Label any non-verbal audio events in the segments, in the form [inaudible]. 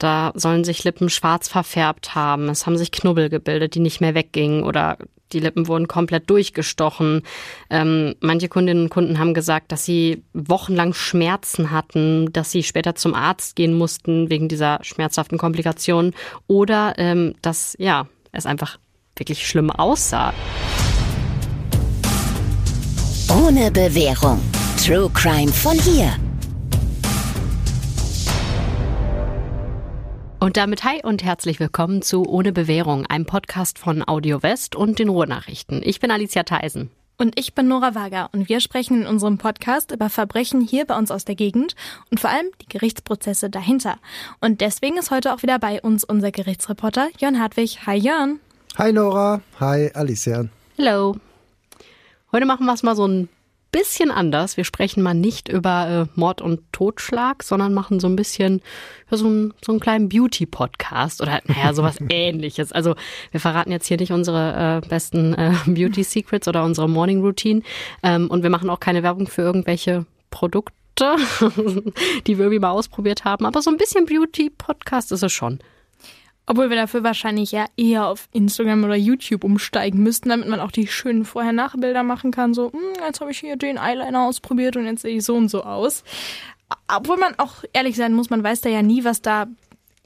Da sollen sich Lippen schwarz verfärbt haben. Es haben sich Knubbel gebildet, die nicht mehr weggingen oder die Lippen wurden komplett durchgestochen. Ähm, manche Kundinnen und Kunden haben gesagt, dass sie wochenlang Schmerzen hatten, dass sie später zum Arzt gehen mussten wegen dieser schmerzhaften Komplikationen oder ähm, dass ja es einfach wirklich schlimm aussah. Ohne Bewährung. True Crime von hier. Und damit hi und herzlich willkommen zu Ohne Bewährung, einem Podcast von Audio West und den Ruhrnachrichten. Ich bin Alicia Theisen. Und ich bin Nora Wager und wir sprechen in unserem Podcast über Verbrechen hier bei uns aus der Gegend und vor allem die Gerichtsprozesse dahinter. Und deswegen ist heute auch wieder bei uns unser Gerichtsreporter Jörn Hartwig. Hi Jörn. Hi Nora. Hi Alicia. Hallo. Heute machen wir es mal so ein bisschen anders. Wir sprechen mal nicht über äh, Mord und Totschlag, sondern machen so ein bisschen so, ein, so einen kleinen Beauty-Podcast oder naja, [laughs] sowas ähnliches. Also wir verraten jetzt hier nicht unsere äh, besten äh, [laughs] Beauty-Secrets oder unsere Morning-Routine ähm, und wir machen auch keine Werbung für irgendwelche Produkte, [laughs] die wir irgendwie mal ausprobiert haben. Aber so ein bisschen Beauty-Podcast ist es schon. Obwohl wir dafür wahrscheinlich ja eher auf Instagram oder YouTube umsteigen müssten, damit man auch die schönen Vorher-Nachbilder machen kann. So, hm, jetzt habe ich hier den Eyeliner ausprobiert und jetzt sehe ich so und so aus. Obwohl man auch ehrlich sein muss, man weiß da ja nie, was da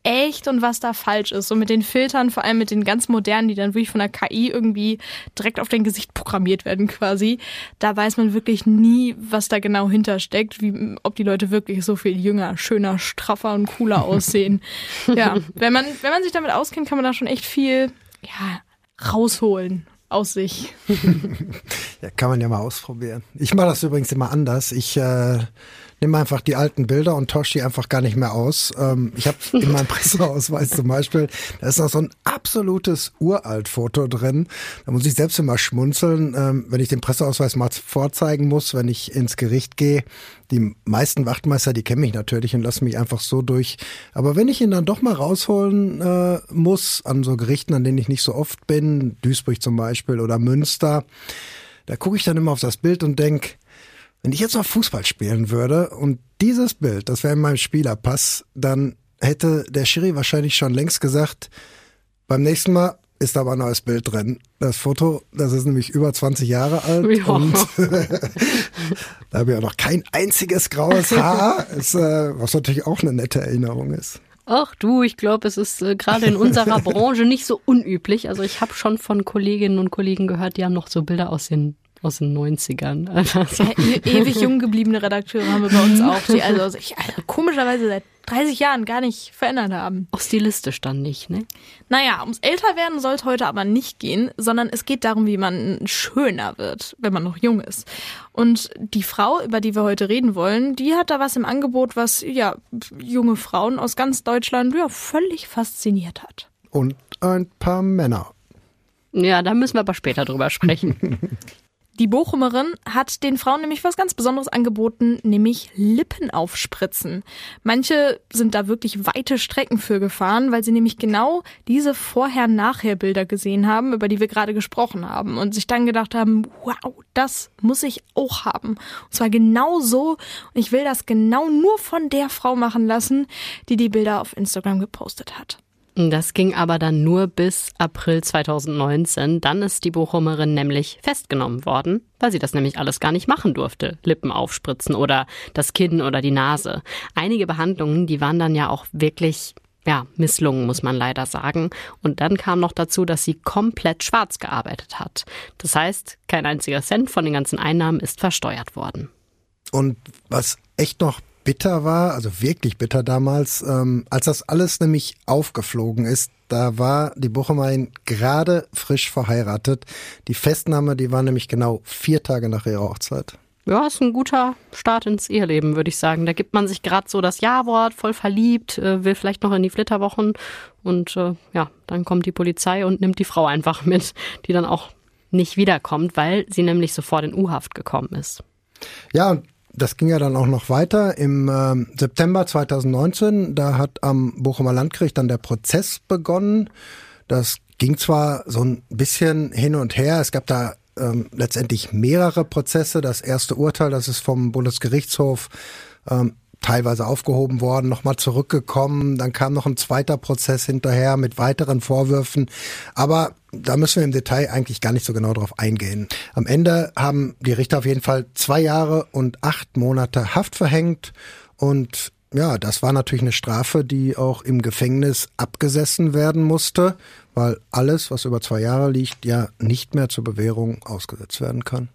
echt und was da falsch ist. So mit den Filtern, vor allem mit den ganz modernen, die dann wirklich von der KI irgendwie direkt auf dein Gesicht programmiert werden quasi. Da weiß man wirklich nie, was da genau hintersteckt, wie, ob die Leute wirklich so viel jünger, schöner, straffer und cooler [laughs] aussehen. ja, wenn man, wenn man sich damit auskennt, kann man da schon echt viel, ja, rausholen aus sich. [laughs] ja, kann man ja mal ausprobieren. Ich mache das übrigens immer anders. Ich äh, nehme einfach die alten Bilder und tausche die einfach gar nicht mehr aus. Ähm, ich habe in meinem [laughs] Presseausweis zum Beispiel, da ist noch so ein absolutes Uralt-Foto drin. Da muss ich selbst immer schmunzeln, ähm, wenn ich den Presseausweis mal vorzeigen muss, wenn ich ins Gericht gehe. Die meisten Wachtmeister, die kennen mich natürlich und lassen mich einfach so durch. Aber wenn ich ihn dann doch mal rausholen äh, muss, an so Gerichten, an denen ich nicht so oft bin, Duisburg zum Beispiel oder Münster, da gucke ich dann immer auf das Bild und denk wenn ich jetzt noch Fußball spielen würde und dieses Bild, das wäre in meinem Spielerpass, dann hätte der Schiri wahrscheinlich schon längst gesagt, beim nächsten Mal ist aber ein neues Bild drin. Das Foto, das ist nämlich über 20 Jahre alt ja. und [laughs] da habe ich auch noch kein einziges graues Haar, ist, äh, was natürlich auch eine nette Erinnerung ist. Ach du, ich glaube, es ist äh, gerade in unserer [laughs] Branche nicht so unüblich. Also ich habe schon von Kolleginnen und Kollegen gehört, die haben noch so Bilder aus den aus den 90ern. [laughs] Ja, e ewig jung gebliebene Redakteure haben wir bei uns auch, die also [laughs] sich also komischerweise seit 30 Jahren gar nicht verändert haben. Auch stilistisch dann nicht, ne? Naja, ums Älterwerden soll es heute aber nicht gehen, sondern es geht darum, wie man schöner wird, wenn man noch jung ist. Und die Frau, über die wir heute reden wollen, die hat da was im Angebot, was ja junge Frauen aus ganz Deutschland ja völlig fasziniert hat. Und ein paar Männer. Ja, da müssen wir aber später drüber sprechen. [laughs] Die Bochumerin hat den Frauen nämlich was ganz Besonderes angeboten, nämlich Lippen aufspritzen. Manche sind da wirklich weite Strecken für gefahren, weil sie nämlich genau diese Vorher-Nachher-Bilder gesehen haben, über die wir gerade gesprochen haben und sich dann gedacht haben, wow, das muss ich auch haben. Und zwar genau so. Und ich will das genau nur von der Frau machen lassen, die die Bilder auf Instagram gepostet hat. Das ging aber dann nur bis April 2019. Dann ist die Bochumerin nämlich festgenommen worden, weil sie das nämlich alles gar nicht machen durfte. Lippen aufspritzen oder das Kinn oder die Nase. Einige Behandlungen, die waren dann ja auch wirklich ja, misslungen, muss man leider sagen. Und dann kam noch dazu, dass sie komplett schwarz gearbeitet hat. Das heißt, kein einziger Cent von den ganzen Einnahmen ist versteuert worden. Und was echt noch bitter war, also wirklich bitter damals, ähm, als das alles nämlich aufgeflogen ist, da war die Buchemein gerade frisch verheiratet. Die Festnahme, die war nämlich genau vier Tage nach ihrer Hochzeit. Ja, ist ein guter Start ins Eheleben, würde ich sagen. Da gibt man sich gerade so das Ja-Wort, voll verliebt, äh, will vielleicht noch in die Flitterwochen und äh, ja, dann kommt die Polizei und nimmt die Frau einfach [laughs] mit, die dann auch nicht wiederkommt, weil sie nämlich sofort in U-Haft gekommen ist. Ja, und das ging ja dann auch noch weiter. Im äh, September 2019, da hat am Bochumer Landgericht dann der Prozess begonnen. Das ging zwar so ein bisschen hin und her. Es gab da ähm, letztendlich mehrere Prozesse. Das erste Urteil, das ist vom Bundesgerichtshof ähm, teilweise aufgehoben worden, nochmal zurückgekommen. Dann kam noch ein zweiter Prozess hinterher mit weiteren Vorwürfen. Aber da müssen wir im Detail eigentlich gar nicht so genau drauf eingehen. Am Ende haben die Richter auf jeden Fall zwei Jahre und acht Monate Haft verhängt und ja, das war natürlich eine Strafe, die auch im Gefängnis abgesessen werden musste, weil alles, was über zwei Jahre liegt, ja nicht mehr zur Bewährung ausgesetzt werden kann.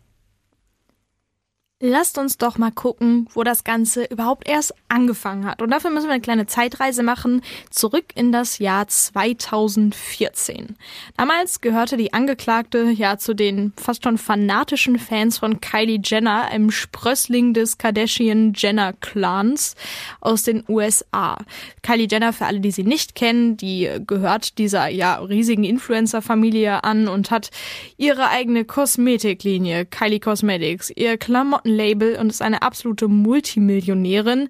Lasst uns doch mal gucken, wo das Ganze überhaupt erst angefangen hat. Und dafür müssen wir eine kleine Zeitreise machen, zurück in das Jahr 2014. Damals gehörte die Angeklagte ja zu den fast schon fanatischen Fans von Kylie Jenner, einem Sprössling des Kardashian-Jenner-Clans aus den USA. Kylie Jenner, für alle, die sie nicht kennen, die gehört dieser ja riesigen Influencer-Familie an und hat ihre eigene Kosmetiklinie, Kylie Cosmetics, ihr Klamotten Plattenlabel und ist eine absolute Multimillionärin.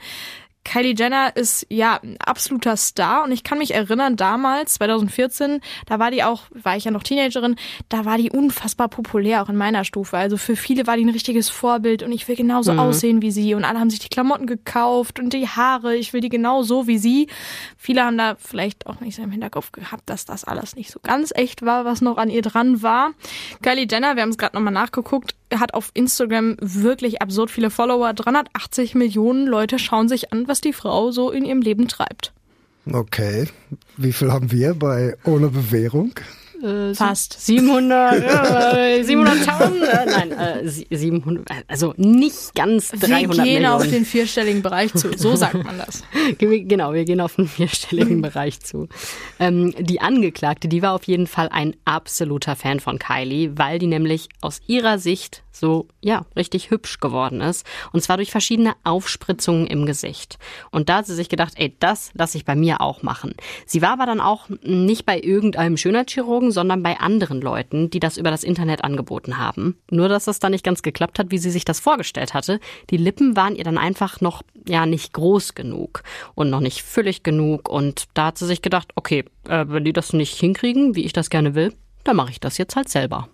Kylie Jenner ist ja ein absoluter Star und ich kann mich erinnern, damals, 2014, da war die auch, war ich ja noch Teenagerin, da war die unfassbar populär, auch in meiner Stufe. Also für viele war die ein richtiges Vorbild und ich will genauso mhm. aussehen wie sie und alle haben sich die Klamotten gekauft und die Haare, ich will die genau so wie sie. Viele haben da vielleicht auch nicht so im Hinterkopf gehabt, dass das alles nicht so ganz echt war, was noch an ihr dran war. Kylie Jenner, wir haben es gerade nochmal nachgeguckt, hat auf Instagram wirklich absurd viele Follower. 380 Millionen Leute schauen sich an, was die Frau so in ihrem Leben treibt. Okay. Wie viel haben wir bei ohne Bewährung? Äh, Fast. 700, [laughs] äh, 700.000? Äh, nein, äh, 700, also nicht ganz 300 Wir gehen Millionen. auf den vierstelligen Bereich zu, so sagt man das. [laughs] genau, wir gehen auf den vierstelligen [laughs] Bereich zu. Ähm, die Angeklagte, die war auf jeden Fall ein absoluter Fan von Kylie, weil die nämlich aus ihrer Sicht so, ja, richtig hübsch geworden ist. Und zwar durch verschiedene Aufspritzungen im Gesicht. Und da hat sie sich gedacht, ey, das lasse ich bei mir auch machen. Sie war aber dann auch nicht bei irgendeinem Schönheitschirurgen, sondern bei anderen Leuten, die das über das Internet angeboten haben. Nur, dass das dann nicht ganz geklappt hat, wie sie sich das vorgestellt hatte. Die Lippen waren ihr dann einfach noch, ja, nicht groß genug und noch nicht füllig genug. Und da hat sie sich gedacht, okay, äh, wenn die das nicht hinkriegen, wie ich das gerne will, dann mache ich das jetzt halt selber.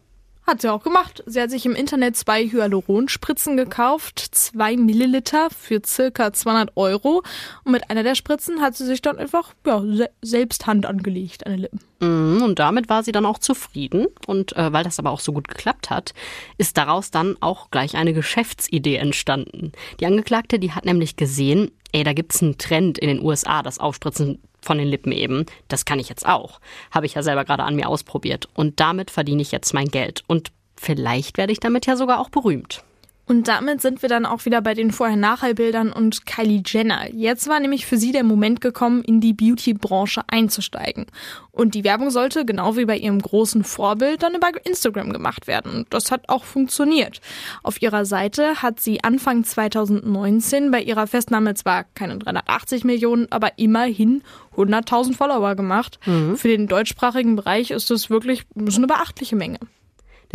Hat sie auch gemacht. Sie hat sich im Internet zwei Hyaluronspritzen gekauft, zwei Milliliter für circa 200 Euro. Und mit einer der Spritzen hat sie sich dann einfach ja, selbst Hand angelegt an den Lippen. Mhm, und damit war sie dann auch zufrieden. Und äh, weil das aber auch so gut geklappt hat, ist daraus dann auch gleich eine Geschäftsidee entstanden. Die Angeklagte, die hat nämlich gesehen, ey, da gibt's einen Trend in den USA, das Aufspritzen von den Lippen eben. Das kann ich jetzt auch. Habe ich ja selber gerade an mir ausprobiert. Und damit verdiene ich jetzt mein Geld. Und vielleicht werde ich damit ja sogar auch berühmt. Und damit sind wir dann auch wieder bei den Vorher-Nachher-Bildern und Kylie Jenner. Jetzt war nämlich für sie der Moment gekommen, in die Beauty-Branche einzusteigen. Und die Werbung sollte, genau wie bei ihrem großen Vorbild, dann über Instagram gemacht werden. Und das hat auch funktioniert. Auf ihrer Seite hat sie Anfang 2019 bei ihrer Festnahme zwar keine 380 Millionen, aber immerhin 100.000 Follower gemacht. Mhm. Für den deutschsprachigen Bereich ist das wirklich eine beachtliche Menge.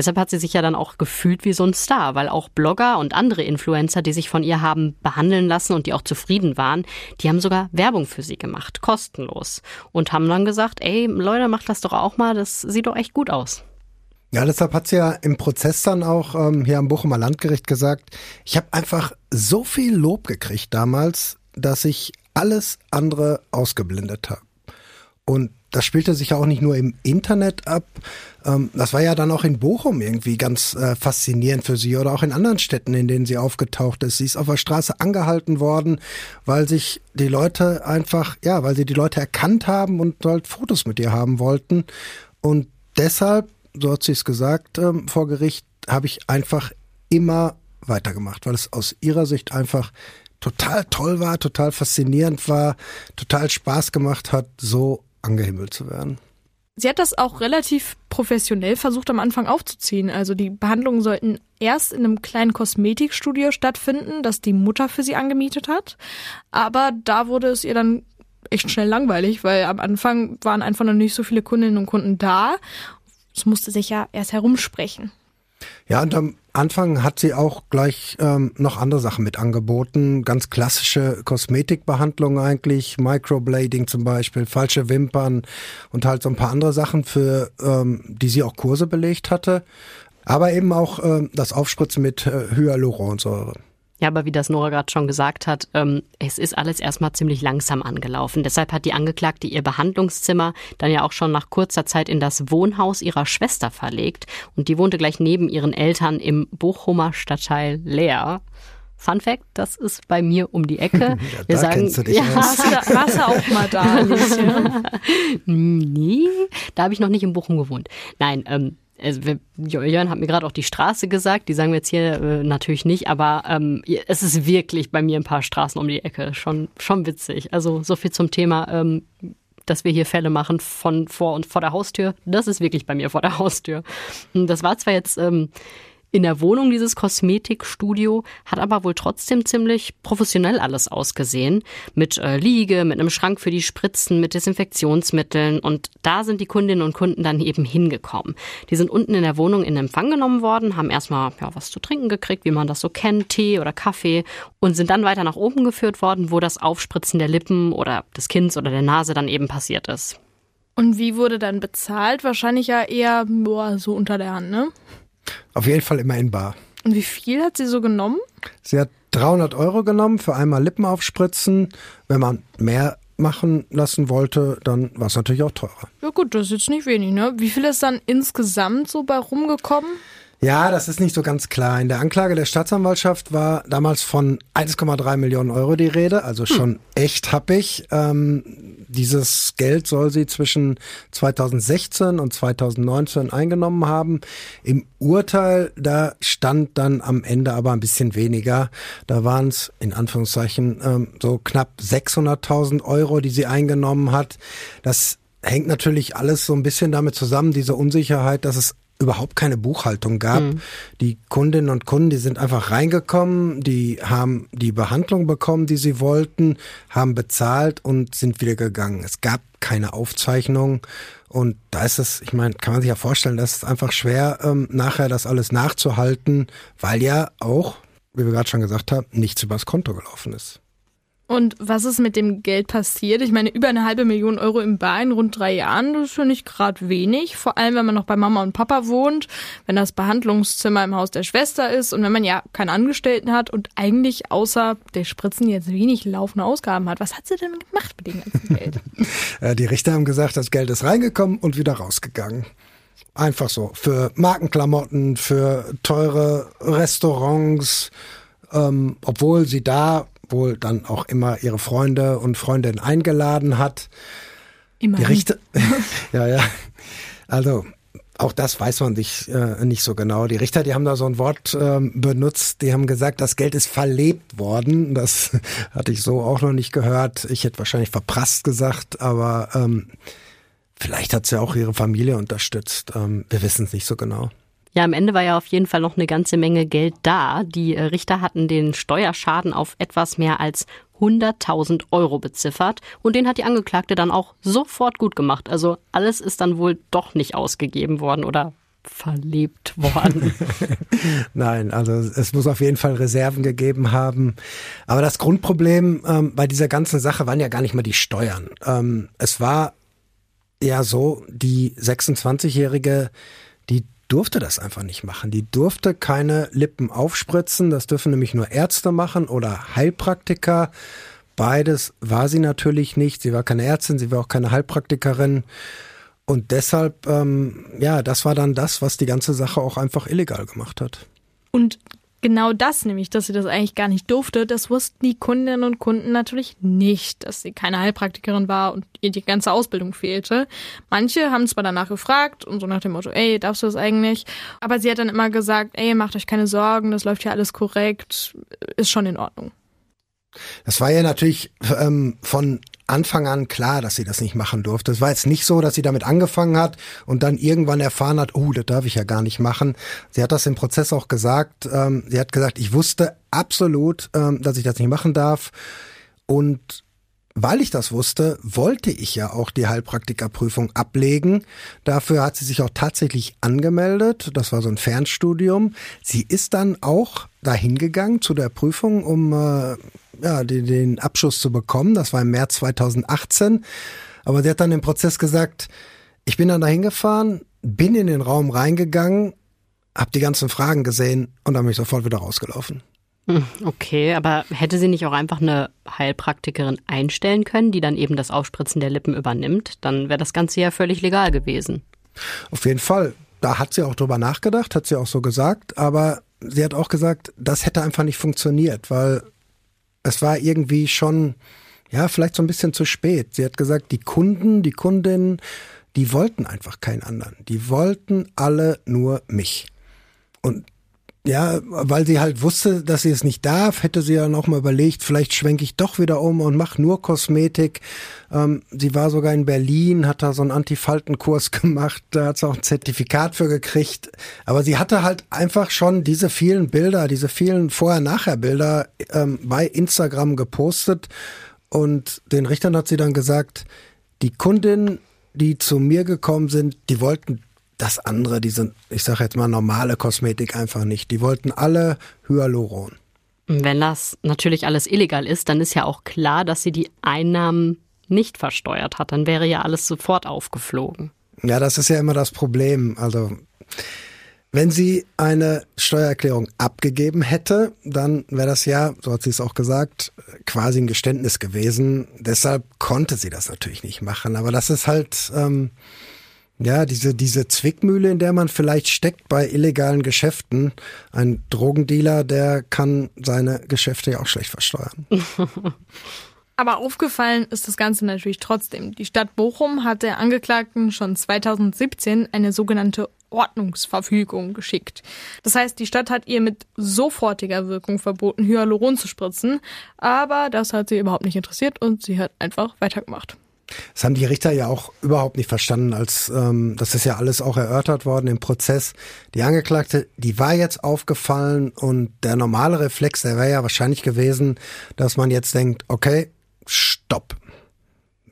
Deshalb hat sie sich ja dann auch gefühlt wie so ein Star, weil auch Blogger und andere Influencer, die sich von ihr haben behandeln lassen und die auch zufrieden waren, die haben sogar Werbung für sie gemacht, kostenlos. Und haben dann gesagt, ey Leute, macht das doch auch mal, das sieht doch echt gut aus. Ja, deshalb hat sie ja im Prozess dann auch ähm, hier am Bochumer Landgericht gesagt, ich habe einfach so viel Lob gekriegt damals, dass ich alles andere ausgeblendet habe. Und das spielte sich ja auch nicht nur im Internet ab. Ähm, das war ja dann auch in Bochum irgendwie ganz äh, faszinierend für sie oder auch in anderen Städten, in denen sie aufgetaucht ist. Sie ist auf der Straße angehalten worden, weil sich die Leute einfach, ja, weil sie die Leute erkannt haben und halt Fotos mit ihr haben wollten. Und deshalb, so hat sie es gesagt ähm, vor Gericht, habe ich einfach immer weitergemacht, weil es aus ihrer Sicht einfach total toll war, total faszinierend war, total Spaß gemacht hat, so angehimmelt zu werden. Sie hat das auch relativ professionell versucht am Anfang aufzuziehen. Also die Behandlungen sollten erst in einem kleinen Kosmetikstudio stattfinden, das die Mutter für sie angemietet hat. Aber da wurde es ihr dann echt schnell langweilig, weil am Anfang waren einfach noch nicht so viele Kundinnen und Kunden da. Es musste sich ja erst herumsprechen. Ja, und am Anfang hat sie auch gleich ähm, noch andere Sachen mit angeboten. Ganz klassische Kosmetikbehandlungen eigentlich, Microblading zum Beispiel, falsche Wimpern und halt so ein paar andere Sachen, für ähm, die sie auch Kurse belegt hatte. Aber eben auch ähm, das Aufspritzen mit äh, Hyaluronsäure. Ja, aber wie das Nora gerade schon gesagt hat, ähm, es ist alles erstmal ziemlich langsam angelaufen. Deshalb hat die Angeklagte ihr Behandlungszimmer dann ja auch schon nach kurzer Zeit in das Wohnhaus ihrer Schwester verlegt. Und die wohnte gleich neben ihren Eltern im Bochumer Stadtteil Leer. Fun Fact, das ist bei mir um die Ecke. [laughs] Ja, Wir da sagen, kennst du dich ja, aus. Warst du, warst du auch mal da? [laughs] Nee, da habe ich noch nicht in Bochum gewohnt. Nein, ähm, also Jörn hat mir gerade auch die Straße gesagt, die sagen wir jetzt hier äh, natürlich nicht, aber ähm, es ist wirklich bei mir ein paar Straßen um die Ecke. Schon, schon witzig. Also so viel zum Thema, ähm, dass wir hier Fälle machen von vor und vor der Haustür. Das ist wirklich bei mir vor der Haustür. Und Das war zwar jetzt ähm, in der Wohnung dieses Kosmetikstudio, hat aber wohl trotzdem ziemlich professionell alles ausgesehen. Mit äh, Liege, mit einem Schrank für die Spritzen, mit Desinfektionsmitteln. Und da sind die Kundinnen und Kunden dann eben hingekommen. Die sind unten in der Wohnung in Empfang genommen worden, haben erstmal ja, was zu trinken gekriegt, wie man das so kennt, Tee oder Kaffee. Und sind dann weiter nach oben geführt worden, wo das Aufspritzen der Lippen oder des Kinns oder der Nase dann eben passiert ist. Und wie wurde dann bezahlt? Wahrscheinlich ja eher boah, so unter der Hand, ne? Auf jeden Fall immer in Bar. Und wie viel hat sie so genommen? Sie hat 300 Euro genommen für einmal Lippen aufspritzen. Wenn man mehr machen lassen wollte, dann war es natürlich auch teurer. Ja gut, das ist jetzt nicht wenig, ne? Wie viel ist dann insgesamt so bei rumgekommen? Ja, das ist nicht so ganz klar. In der Anklage der Staatsanwaltschaft war damals von 1,3 Millionen Euro die Rede, also schon echt happig. Ähm, dieses Geld soll sie zwischen 2016 und 2019 eingenommen haben. Im Urteil, da stand dann am Ende aber ein bisschen weniger. Da waren es in Anführungszeichen ähm, so knapp 600.000 Euro, die sie eingenommen hat. Das hängt natürlich alles so ein bisschen damit zusammen, diese Unsicherheit, dass es überhaupt keine Buchhaltung gab. Die Kundinnen und Kunden, die sind einfach reingekommen, die haben die Behandlung bekommen, die sie wollten, haben bezahlt und sind wieder gegangen. Es gab keine Aufzeichnung und da ist es, ich meine, kann man sich ja vorstellen, das ist einfach schwer, ähm, nachher das alles nachzuhalten, weil ja auch, wie wir gerade schon gesagt haben, nichts übers Konto gelaufen ist. Und was ist mit dem Geld passiert? Ich meine, über eine halbe Million Euro im Bar in rund drei Jahren, das ist ja nicht gerade wenig. Vor allem, wenn man noch bei Mama und Papa wohnt, wenn das Behandlungszimmer im Haus der Schwester ist und wenn man ja keine Angestellten hat und eigentlich außer der Spritzen jetzt wenig laufende Ausgaben hat. Was hat sie denn gemacht mit dem ganzen Geld? [laughs] Äh, Die Richter haben gesagt, das Geld ist reingekommen und wieder rausgegangen. Einfach so. Für Markenklamotten, für teure Restaurants, ähm, obwohl sie da wohl dann auch immer ihre Freunde und Freundinnen eingeladen hat. Immer. Die Richter, [laughs] [laughs] ja, ja. Also, auch das weiß man nicht, äh, nicht so genau. Die Richter, die haben da so ein Wort ähm, benutzt, die haben gesagt, das Geld ist verlebt worden. Das [laughs] hatte ich so auch noch nicht gehört. Ich hätte wahrscheinlich verprasst gesagt, aber ähm, vielleicht hat sie auch ihre Familie unterstützt. Ähm, wir wissen es nicht so genau. Ja, am Ende war ja auf jeden Fall noch eine ganze Menge Geld da. Die äh, Richter hatten den Steuerschaden auf etwas mehr als 100.000 Euro beziffert und den hat die Angeklagte dann auch sofort gut gemacht. Also alles ist dann wohl doch nicht ausgegeben worden oder verlebt worden. [laughs] Nein, also es muss auf jeden Fall Reserven gegeben haben. Aber das Grundproblem ähm, bei dieser ganzen Sache waren ja gar nicht mal die Steuern. Ähm, es war ja so, die 26-Jährige, die durfte das einfach nicht machen. Die durfte keine Lippen aufspritzen. Das dürfen nämlich nur Ärzte machen oder Heilpraktiker. Beides war sie natürlich nicht. Sie war keine Ärztin, sie war auch keine Heilpraktikerin. Und deshalb, ähm, ja, das war dann das, was die ganze Sache auch einfach illegal gemacht hat. Und genau das nämlich, dass sie das eigentlich gar nicht durfte, das wussten die Kundinnen und Kunden natürlich nicht, dass sie keine Heilpraktikerin war und ihr die ganze Ausbildung fehlte. Manche haben zwar danach gefragt und so nach dem Motto, ey, darfst du das eigentlich? Aber sie hat dann immer gesagt, ey, macht euch keine Sorgen, das läuft ja alles korrekt, ist schon in Ordnung. Das war ja natürlich ähm, von Anfang an klar, dass sie das nicht machen durfte. Es war jetzt nicht so, dass sie damit angefangen hat und dann irgendwann erfahren hat, oh, das darf ich ja gar nicht machen. Sie hat das im Prozess auch gesagt. Ähm, sie hat gesagt, ich wusste absolut, ähm, dass ich das nicht machen darf. Und weil ich das wusste, wollte ich ja auch die Heilpraktikerprüfung ablegen. Dafür hat sie sich auch tatsächlich angemeldet. Das war so ein Fernstudium. Sie ist dann auch dahin gegangen zu der Prüfung, um äh, ja, den, den Abschluss zu bekommen. Das war im März 2018. Aber sie hat dann im Prozess gesagt, ich bin dann dahin gefahren, bin in den Raum reingegangen, habe die ganzen Fragen gesehen und dann bin ich sofort wieder rausgelaufen. Hm, Okay, aber hätte sie nicht auch einfach eine Heilpraktikerin einstellen können, die dann eben das Aufspritzen der Lippen übernimmt? Dann wäre das Ganze ja völlig legal gewesen. Auf jeden Fall. Da hat sie auch drüber nachgedacht, hat sie auch so gesagt, aber sie hat auch gesagt, das hätte einfach nicht funktioniert, weil es war irgendwie schon, ja, vielleicht so ein bisschen zu spät. Sie hat gesagt, die Kunden, die Kundinnen, die wollten einfach keinen anderen. Die wollten alle nur mich. Und ja, weil sie halt wusste, dass sie es nicht darf, hätte sie dann auch mal überlegt, vielleicht schwenke ich doch wieder um und mache nur Kosmetik. Ähm, sie war sogar in Berlin, hat da so einen Antifaltenkurs [laughs] gemacht, da hat sie auch ein Zertifikat für gekriegt. Aber sie hatte halt einfach schon diese vielen Bilder, diese vielen Vorher-Nachher-Bilder ähm, bei Instagram gepostet. Und den Richtern hat sie dann gesagt, die Kundinnen, die zu mir gekommen sind, die wollten das andere, diese, ich sage jetzt mal normale Kosmetik einfach nicht. Die wollten alle Hyaluron. Wenn das natürlich alles illegal ist, dann ist ja auch klar, dass sie die Einnahmen nicht versteuert hat. Dann wäre ja alles sofort aufgeflogen. Ja, das ist ja immer das Problem. Also wenn sie eine Steuererklärung abgegeben hätte, dann wäre das ja, so hat sie es auch gesagt, quasi ein Geständnis gewesen. Deshalb konnte sie das natürlich nicht machen. Aber das ist halt ähm, ja diese diese Zwickmühle, in der man vielleicht steckt bei illegalen Geschäften. Ein Drogendealer, der kann seine Geschäfte ja auch schlecht versteuern. [laughs] Aber aufgefallen ist das Ganze natürlich trotzdem. Die Stadt Bochum hat der Angeklagten schon 2017 eine sogenannte Ordnungsverfügung geschickt. Das heißt, die Stadt hat ihr mit sofortiger Wirkung verboten, Hyaluron zu spritzen, aber das hat sie überhaupt nicht interessiert und sie hat einfach weitergemacht. Das haben die Richter ja auch überhaupt nicht verstanden, als ähm, das ist ja alles auch erörtert worden im Prozess. Die Angeklagte, die war jetzt aufgefallen und der normale Reflex, der wäre ja wahrscheinlich gewesen, dass man jetzt denkt, okay, stopp.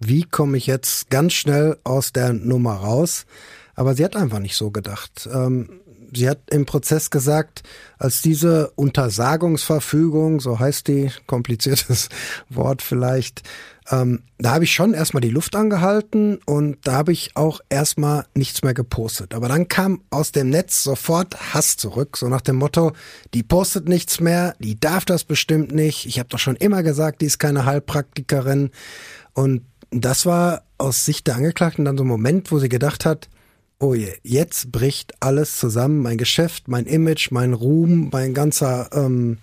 Wie komme ich jetzt ganz schnell aus der Nummer raus? Aber sie hat einfach nicht so gedacht. Ähm, sie hat im Prozess gesagt, als diese Untersagungsverfügung, so heißt die, [laughs] kompliziertes Wort vielleicht, ähm, da habe ich schon erstmal die Luft angehalten und da habe ich auch erstmal nichts mehr gepostet. Aber dann kam aus dem Netz sofort Hass zurück, so nach dem Motto, die postet nichts mehr, die darf das bestimmt nicht. Ich habe doch schon immer gesagt, die ist keine Heilpraktikerin. Und das war aus Sicht der Angeklagten dann so ein Moment, wo sie gedacht hat, oh je, jetzt bricht alles zusammen, mein Geschäft, mein Image, mein Ruhm, mein ganzer, ähm,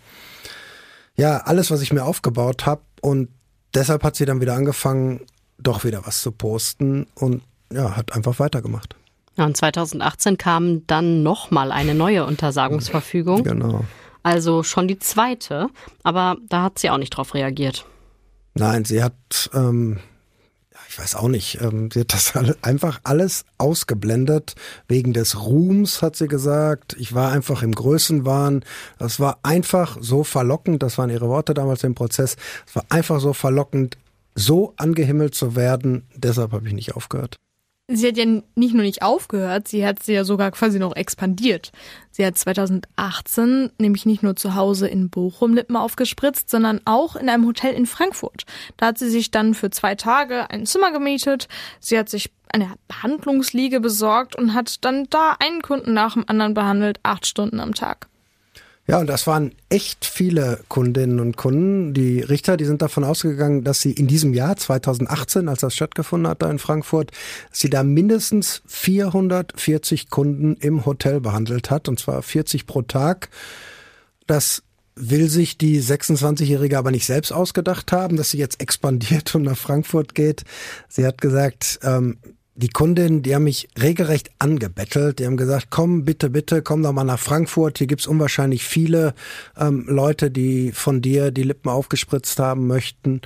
ja, alles, was ich mir aufgebaut habe. Und deshalb hat sie dann wieder angefangen, doch wieder was zu posten und ja, hat einfach weitergemacht. Ja, und 2018 kam dann nochmal eine neue Untersagungsverfügung. Genau. Also schon die zweite, aber da hat sie auch nicht drauf reagiert. Nein, sie hat, ähm, ich weiß auch nicht, ähm, sie hat das einfach alles ausgeblendet. Wegen des Ruhms, hat sie gesagt. Ich war einfach im Größenwahn. Das war einfach so verlockend, das waren ihre Worte damals im Prozess. Es war einfach so verlockend, so angehimmelt zu werden. Deshalb habe ich nicht aufgehört. Sie hat ja nicht nur nicht aufgehört, sie hat sie ja sogar quasi noch expandiert. Sie hat 2018 nämlich nicht nur zu Hause in Bochum Lippen aufgespritzt, sondern auch in einem Hotel in Frankfurt. Da hat sie sich dann für zwei Tage ein Zimmer gemietet. Sie hat sich eine Behandlungsliege besorgt und hat dann da einen Kunden nach dem anderen behandelt, acht Stunden am Tag. Ja, und das waren echt viele Kundinnen und Kunden. Die Richter, die sind davon ausgegangen, dass sie in diesem Jahr 2018, als das stattgefunden hat da in Frankfurt, sie da mindestens 440 Kunden im Hotel behandelt hat, und zwar 40 pro Tag. Das will sich die 26-Jährige aber nicht selbst ausgedacht haben, dass sie jetzt expandiert und nach Frankfurt geht. Sie hat gesagt, ähm, die Kundinnen, die haben mich regelrecht angebettelt. Die haben gesagt, komm bitte, bitte, komm doch mal nach Frankfurt. Hier gibt's unwahrscheinlich viele ähm, Leute, die von dir die Lippen aufgespritzt haben möchten.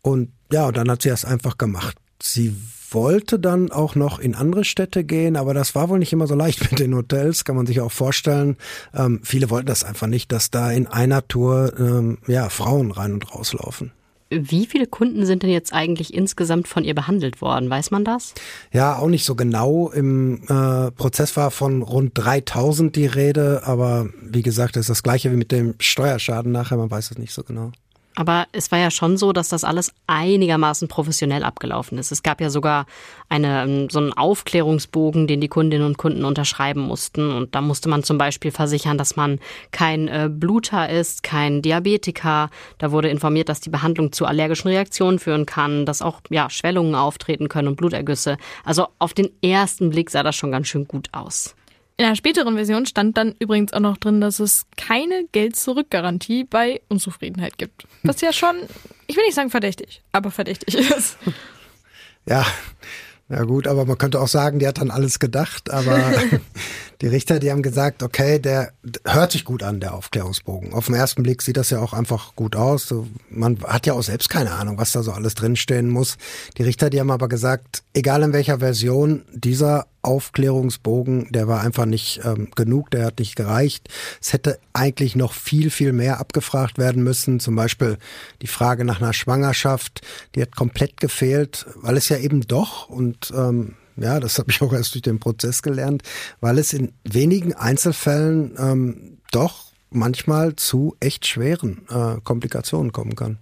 Und ja, und dann hat sie das einfach gemacht. Sie wollte dann auch noch in andere Städte gehen, aber das war wohl nicht immer so leicht [laughs] mit den Hotels, kann man sich auch vorstellen. Ähm, viele wollten das einfach nicht, dass da in einer Tour ähm, ja Frauen rein und rauslaufen. Wie viele Kunden sind denn jetzt eigentlich insgesamt von ihr behandelt worden? Weiß man das? Ja, auch nicht so genau. Im äh, Prozess war von rund 3000 die Rede, aber wie gesagt, das ist das gleiche wie mit dem Steuerschaden nachher, man weiß es nicht so genau. Aber es war ja schon so, dass das alles einigermaßen professionell abgelaufen ist. Es gab ja sogar eine, ähm, so einen Aufklärungsbogen, den die Kundinnen und Kunden unterschreiben mussten. Und da musste man zum Beispiel versichern, dass man kein äh, Bluter ist, kein Diabetiker. Da wurde informiert, dass die Behandlung zu allergischen Reaktionen führen kann, dass auch ja, Schwellungen auftreten können und Blutergüsse. Also auf den ersten Blick sah das schon ganz schön gut aus. In einer späteren Version stand dann übrigens auch noch drin, dass es keine Geld-Zurück-Garantie bei Unzufriedenheit gibt. Was ja schon, ich will nicht sagen verdächtig, aber verdächtig ist. Ja, ja gut, aber man könnte auch sagen, die hat dann alles gedacht, aber [laughs] die Richter, die haben gesagt, okay, der hört sich gut an, der Aufklärungsbogen. Auf den ersten Blick sieht das ja auch einfach gut aus. Man hat ja auch selbst keine Ahnung, was da so alles drinstehen muss. Die Richter, die haben aber gesagt, egal in welcher Version, dieser Aufklärungsbogen, der war einfach nicht ähm, genug, der hat nicht gereicht. Es hätte eigentlich noch viel, viel mehr abgefragt werden müssen. Zum Beispiel die Frage nach einer Schwangerschaft, die hat komplett gefehlt, weil es ja eben doch und ähm, ja, das habe ich auch erst durch den Prozess gelernt, weil es in wenigen Einzelfällen ähm, doch manchmal zu echt schweren äh, Komplikationen kommen kann.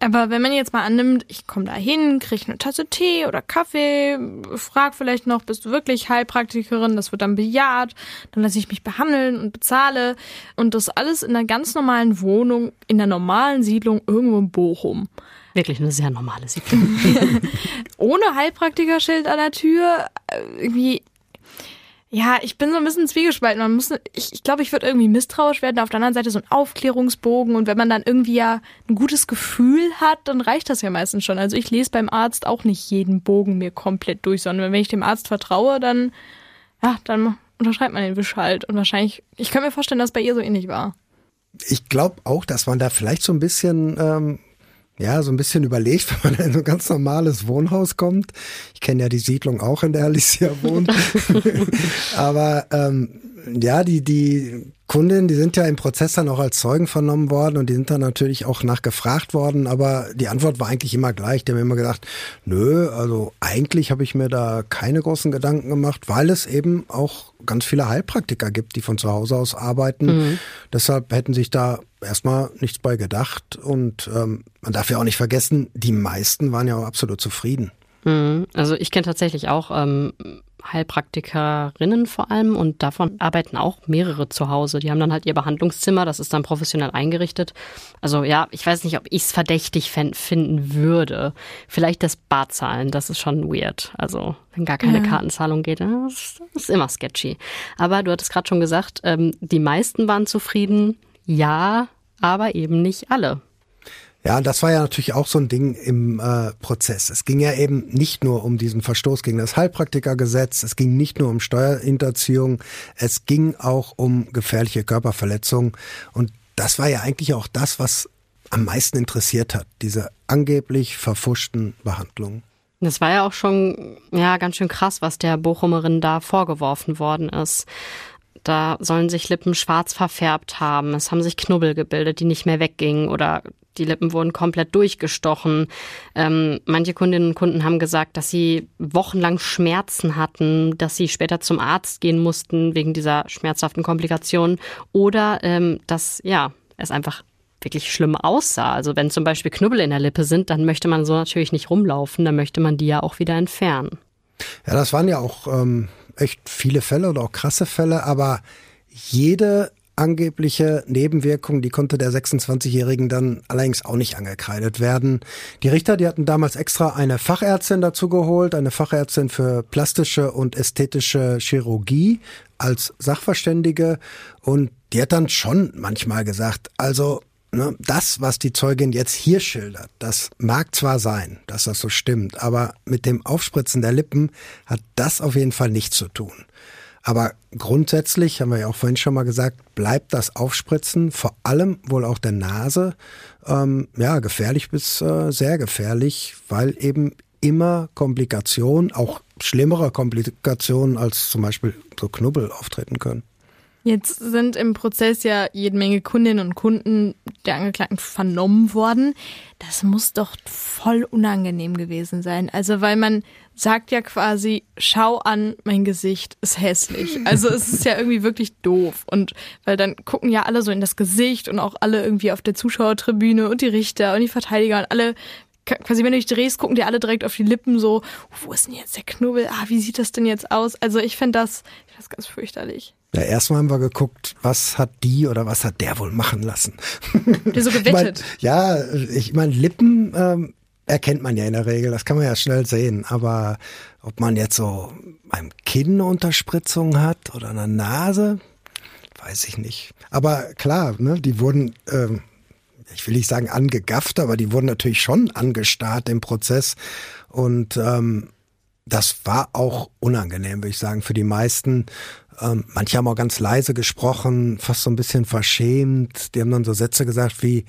Aber wenn man jetzt mal annimmt, ich komme da hin, kriege eine Tasse Tee oder Kaffee, frag vielleicht noch, bist du wirklich Heilpraktikerin? Das wird dann bejaht, dann lasse ich mich behandeln und bezahle und das alles in einer ganz normalen Wohnung, in der normalen Siedlung irgendwo in Bochum. Wirklich eine sehr normale Siedlung. [laughs] Ohne Heilpraktikerschild an der Tür, äh, irgendwie ja, ich bin so ein bisschen zwiegespalten. Man muss, ich, ich glaube, ich würde irgendwie misstrauisch werden. Auf der anderen Seite so ein Aufklärungsbogen und wenn man dann irgendwie ja ein gutes Gefühl hat, dann reicht das ja meistens schon. Also ich lese beim Arzt auch nicht jeden Bogen mir komplett durch, sondern wenn ich dem Arzt vertraue, dann, ja, dann unterschreibt man den Wisch halt. Und wahrscheinlich, ich kann mir vorstellen, dass es bei ihr so ähnlich war. Ich glaube auch, dass man da vielleicht so ein bisschen ähm, ja, so ein bisschen überlegt, [laughs] wenn man in so ein ganz normales Wohnhaus kommt. Ich kenne ja die Siedlung auch, in der Alicia wohnt. [laughs] [laughs] Aber ähm, ja, die, die Kundinnen, die sind ja im Prozess dann auch als Zeugen vernommen worden und die sind dann natürlich auch nachgefragt worden, aber die Antwort war eigentlich immer gleich. Die haben immer gesagt, nö, also eigentlich habe ich mir da keine großen Gedanken gemacht, weil es eben auch ganz viele Heilpraktiker gibt, die von zu Hause aus arbeiten. Mhm. Deshalb hätten sich da erstmal nichts bei gedacht und ähm, man darf ja auch nicht vergessen, die meisten waren ja auch absolut zufrieden. Mhm. Also ich kenne tatsächlich auch ähm, Heilpraktikerinnen vor allem und davon arbeiten auch mehrere zu Hause. Die haben dann halt ihr Behandlungszimmer, das ist dann professionell eingerichtet. Also ja, ich weiß nicht, ob ich es verdächtig finden würde. Vielleicht das Barzahlen, das ist schon weird. Also wenn gar keine ja. Kartenzahlung geht, das ist immer sketchy. Aber du hattest gerade schon gesagt, ähm, die meisten waren zufrieden. Ja, aber eben nicht alle. Ja, das war ja natürlich auch so ein Ding im äh, Prozess. Es ging ja eben nicht nur um diesen Verstoß gegen das Heilpraktikergesetz, es ging nicht nur um Steuerhinterziehung, es ging auch um gefährliche Körperverletzungen. Und das war ja eigentlich auch das, was am meisten interessiert hat, diese angeblich verfuschten Behandlungen. Das war ja auch schon ja ganz schön krass, was der Bochumerin da vorgeworfen worden ist. Da sollen sich Lippen schwarz verfärbt haben. Es haben sich Knubbel gebildet, die nicht mehr weggingen oder die Lippen wurden komplett durchgestochen. Ähm, manche Kundinnen und Kunden haben gesagt, dass sie wochenlang Schmerzen hatten, dass sie später zum Arzt gehen mussten wegen dieser schmerzhaften Komplikationen oder ähm, dass ja es einfach wirklich schlimm aussah. Also wenn zum Beispiel Knubbel in der Lippe sind, dann möchte man so natürlich nicht rumlaufen, dann möchte man die ja auch wieder entfernen. Ja, das waren ja auch ähm, echt viele Fälle oder auch krasse Fälle, aber jede angebliche Nebenwirkung, die konnte der 26-Jährigen dann allerdings auch nicht angekreidet werden. Die Richter, die hatten damals extra eine Fachärztin dazu geholt, eine Fachärztin für plastische und ästhetische Chirurgie als Sachverständige und die hat dann schon manchmal gesagt, also ne, das, was die Zeugin jetzt hier schildert, das mag zwar sein, dass das so stimmt, aber mit dem Aufspritzen der Lippen hat das auf jeden Fall nichts zu tun. Aber grundsätzlich, haben wir ja auch vorhin schon mal gesagt, bleibt das Aufspritzen, vor allem wohl auch der Nase, ähm, ja, gefährlich bis äh, sehr gefährlich, weil eben immer Komplikationen, auch schlimmere Komplikationen als zum Beispiel so Knubbel auftreten können. Jetzt sind im Prozess ja jede Menge Kundinnen und Kunden der Angeklagten vernommen worden. Das muss doch voll unangenehm gewesen sein. Also, weil man sagt ja quasi, schau an, mein Gesicht ist hässlich. Also es ist ja irgendwie wirklich doof. Und weil dann gucken ja alle so in das Gesicht und auch alle irgendwie auf der Zuschauertribüne und die Richter und die Verteidiger und alle quasi, wenn du dich drehst, gucken die alle direkt auf die Lippen so, wo ist denn jetzt der Knubbel? Ah, wie sieht das denn jetzt aus? Also ich finde das, ich find das ganz fürchterlich. Ja, erstmal haben wir geguckt, was hat die oder was hat der wohl machen lassen. Der so gewettet. [laughs] Ich mein, ja, ich meine, Lippen ähm, erkennt man ja in der Regel, das kann man ja schnell sehen. Aber ob man jetzt so beim Kinn eine Unterspritzung hat oder eine Nase, weiß ich nicht. Aber klar, ne, die wurden, ähm, ich will nicht sagen angegafft, aber die wurden natürlich schon angestarrt im Prozess. Und ähm, das war auch unangenehm, würde ich sagen, für die meisten. Ähm, manche haben auch ganz leise gesprochen, fast so ein bisschen verschämt. Die haben dann so Sätze gesagt wie,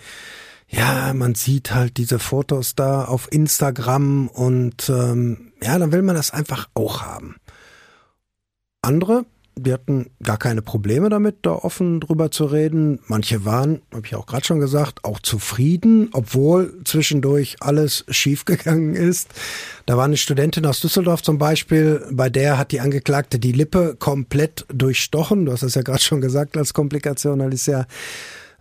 ja, man sieht halt diese Fotos da auf Instagram und ähm, ja, dann will man das einfach auch haben. Andere die hatten gar keine Probleme damit, da offen drüber zu reden. Manche waren, habe ich auch gerade schon gesagt, auch zufrieden, obwohl zwischendurch alles schiefgegangen [laughs] ist. Da war eine Studentin aus Düsseldorf zum Beispiel, bei der hat die Angeklagte die Lippe komplett durchstochen. Du hast es ja gerade schon gesagt als Komplikation, Alicia.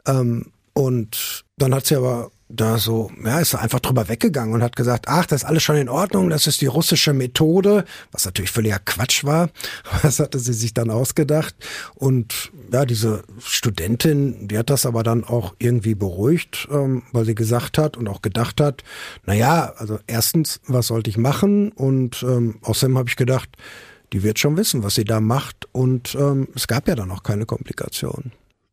Ähm, und dann hat sie aber da so, ja, ist einfach drüber weggegangen und hat gesagt, ach, das ist alles schon in Ordnung, das ist die russische Methode, was natürlich völliger Quatsch war. [laughs] Das hatte sie sich dann ausgedacht. Und ja, diese Studentin, die hat das aber dann auch irgendwie beruhigt, ähm, weil sie gesagt hat und auch gedacht hat, na ja, also erstens, was sollte ich machen? Und ähm, außerdem habe ich gedacht, die wird schon wissen, was sie da macht. Und ähm, es gab ja dann auch keine Komplikationen.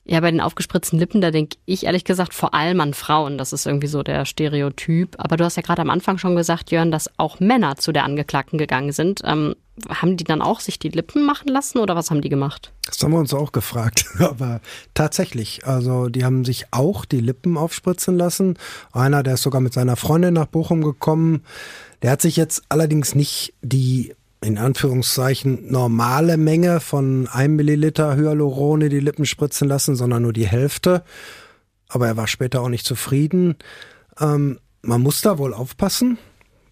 Ja, bei den aufgespritzten Lippen, da denke ich ehrlich gesagt vor allem an Frauen. Das ist irgendwie so der Stereotyp. Aber du hast ja gerade am Anfang schon gesagt, Jörn, dass auch Männer zu der Angeklagten gegangen sind. Ähm, haben die dann auch sich die Lippen machen lassen oder was haben die gemacht? Das haben wir uns auch gefragt. [laughs] Aber tatsächlich, also die haben sich auch die Lippen aufspritzen lassen. Einer, der ist sogar mit seiner Freundin nach Bochum gekommen. Der hat sich jetzt allerdings nicht die in Anführungszeichen normale Menge von einem Milliliter Hyaluron in die Lippen spritzen lassen, sondern nur die Hälfte. Aber er war später auch nicht zufrieden. Ähm, man muss da wohl aufpassen,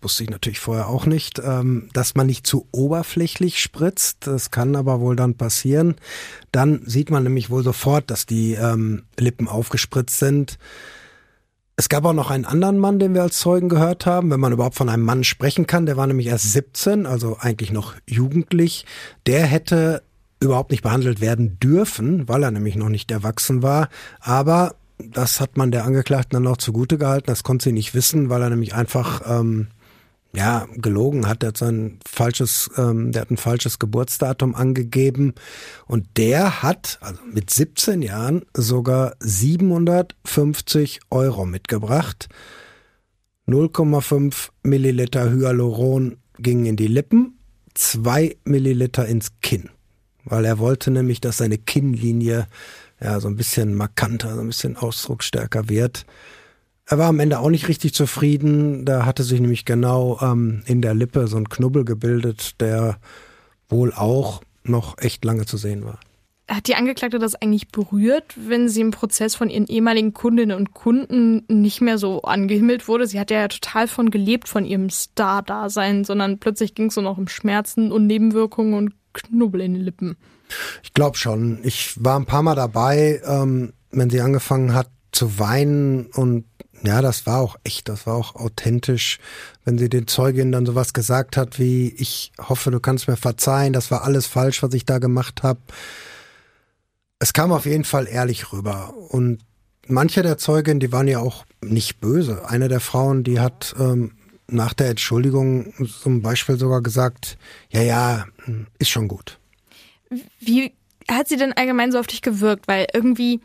wusste ich natürlich vorher auch nicht, ähm, dass man nicht zu oberflächlich spritzt. Das kann aber wohl dann passieren. Dann sieht man nämlich wohl sofort, dass die ähm, Lippen aufgespritzt sind. Es gab auch noch einen anderen Mann, den wir als Zeugen gehört haben, wenn man überhaupt von einem Mann sprechen kann. Der war nämlich erst 17, also eigentlich noch jugendlich. Der hätte überhaupt nicht behandelt werden dürfen, weil er nämlich noch nicht erwachsen war. Aber das hat man der Angeklagten dann auch zugute gehalten. Das konnte sie nicht wissen, weil er nämlich einfach ähm, ja, gelogen hat. Der hat sein falsches, ähm, der hat ein falsches Geburtsdatum angegeben. Und der hat, also mit 17 Jahren, sogar 750 Euro mitgebracht. 0,5 Milliliter Hyaluron gingen in die Lippen, 2 Milliliter ins Kinn. Weil er wollte nämlich, dass seine Kinnlinie ja so ein bisschen markanter, so ein bisschen ausdrucksstärker wird. Er war am Ende auch nicht richtig zufrieden. Da hatte sich nämlich genau ähm, in der Lippe so ein Knubbel gebildet, der wohl auch noch echt lange zu sehen war. Hat die Angeklagte das eigentlich berührt, wenn sie im Prozess von ihren ehemaligen Kundinnen und Kunden nicht mehr so angehimmelt wurde? Sie hat ja total von gelebt, von ihrem Star-Dasein, sondern plötzlich ging es so noch um Schmerzen und Nebenwirkungen und Knubbel in den Lippen. Ich glaube schon. Ich war ein paar Mal dabei, ähm, wenn sie angefangen hat zu weinen und ja, das war auch echt, das war auch authentisch, wenn sie den Zeugin dann sowas gesagt hat wie, ich hoffe, du kannst mir verzeihen, das war alles falsch, was ich da gemacht habe. Es kam auf jeden Fall ehrlich rüber. Und manche der Zeugen, die waren ja auch nicht böse. Eine der Frauen, die hat ähm, nach der Entschuldigung zum Beispiel sogar gesagt, ja, ja, ist schon gut. Wie hat sie denn allgemein so auf dich gewirkt? Weil irgendwie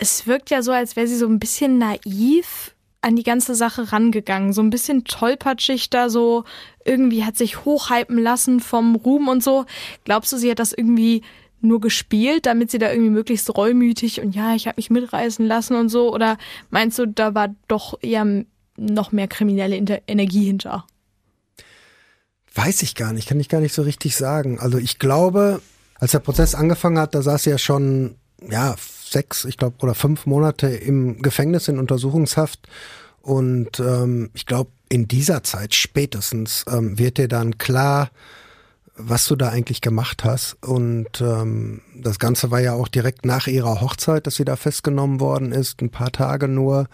es wirkt ja so, als wäre sie so ein bisschen naiv an die ganze Sache rangegangen. So ein bisschen tollpatschig da so, irgendwie hat sich hochhypen lassen vom Ruhm und so. Glaubst du, sie hat das irgendwie nur gespielt, damit sie da irgendwie möglichst reumütig und ja, ich habe mich mitreißen lassen und so? Oder meinst du, da war doch eher noch mehr kriminelle Energie hinter? Weiß ich gar nicht, kann ich gar nicht so richtig sagen. Also ich glaube, Als der Prozess angefangen hat, da saß sie ja schon, ja, sechs, ich glaube, oder fünf Monate im Gefängnis in Untersuchungshaft. Und ähm, ich glaube, in dieser Zeit spätestens ähm, wird dir dann klar, was du da eigentlich gemacht hast. Und ähm, das Ganze war ja auch direkt nach ihrer Hochzeit, dass sie da festgenommen worden ist, ein paar Tage nur.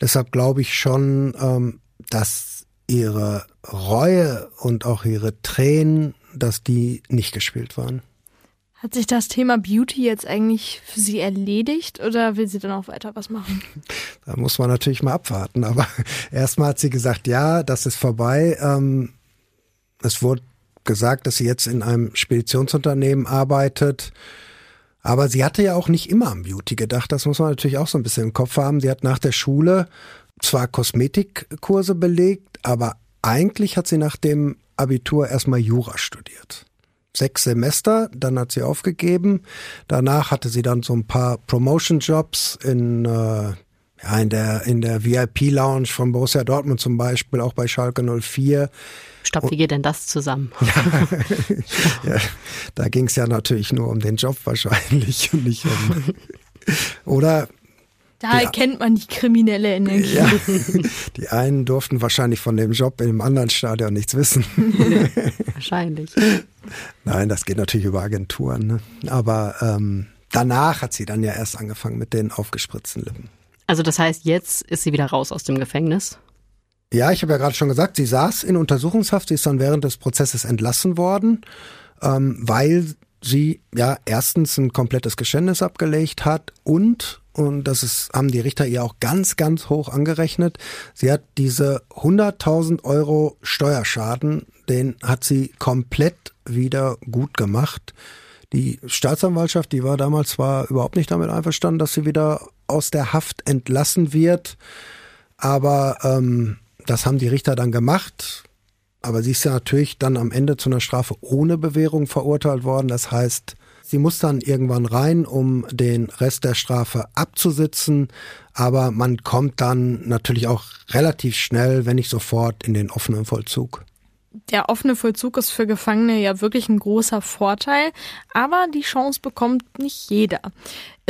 Deshalb glaube ich schon, ähm, dass ihre Reue und auch ihre Tränen, dass die nicht gespielt waren. Hat sich das Thema Beauty jetzt eigentlich für Sie erledigt oder will sie dann auch weiter was machen? [laughs] Da muss man natürlich mal abwarten. Aber [laughs] erstmal hat sie gesagt, ja, das ist vorbei. Ähm, es wurde gesagt, dass sie jetzt in einem Speditionsunternehmen arbeitet. Aber sie hatte ja auch nicht immer an Beauty gedacht. Das muss man natürlich auch so ein bisschen im Kopf haben. Sie hat nach der Schule zwar Kosmetikkurse belegt, aber eigentlich hat sie nach dem Abitur erstmal Jura studiert. Sechs Semester, dann hat sie aufgegeben. Danach hatte sie dann so ein paar Promotion-Jobs in, äh, ja, in der, in der VIP-Lounge von Borussia Dortmund zum Beispiel, auch bei Schalke 04. Stopp, wie geht denn das zusammen? [laughs] ja, da ging es ja natürlich nur um den Job wahrscheinlich und nicht um. [laughs] Oder da ja. erkennt man die kriminelle Energie. Ja. [laughs] Die einen durften wahrscheinlich von dem Job in dem anderen Stadion nichts wissen. [laughs] wahrscheinlich. Nein, das geht natürlich über Agenturen. Ne? Aber ähm, danach hat sie dann ja erst angefangen mit den aufgespritzten Lippen. Also das heißt, jetzt ist sie wieder raus aus dem Gefängnis? Ja, ich habe ja gerade schon gesagt, sie saß in Untersuchungshaft, sie ist dann während des Prozesses entlassen worden, ähm, weil sie ja erstens ein komplettes Geständnis abgelegt hat und und das ist, haben die Richter ihr auch ganz, ganz hoch angerechnet. Sie hat diese 100.000 Euro Steuerschaden, den hat sie komplett wieder gut gemacht. Die Staatsanwaltschaft, die war damals zwar überhaupt nicht damit einverstanden, dass sie wieder aus der Haft entlassen wird, aber ähm, das haben die Richter dann gemacht. Aber sie ist ja natürlich dann am Ende zu einer Strafe ohne Bewährung verurteilt worden. Das heißt, Sie muss dann irgendwann rein, um den Rest der Strafe abzusitzen. Aber man kommt dann natürlich auch relativ schnell, wenn nicht sofort, in den offenen Vollzug. Der offene Vollzug ist für Gefangene ja wirklich ein großer Vorteil, aber die Chance bekommt nicht jeder.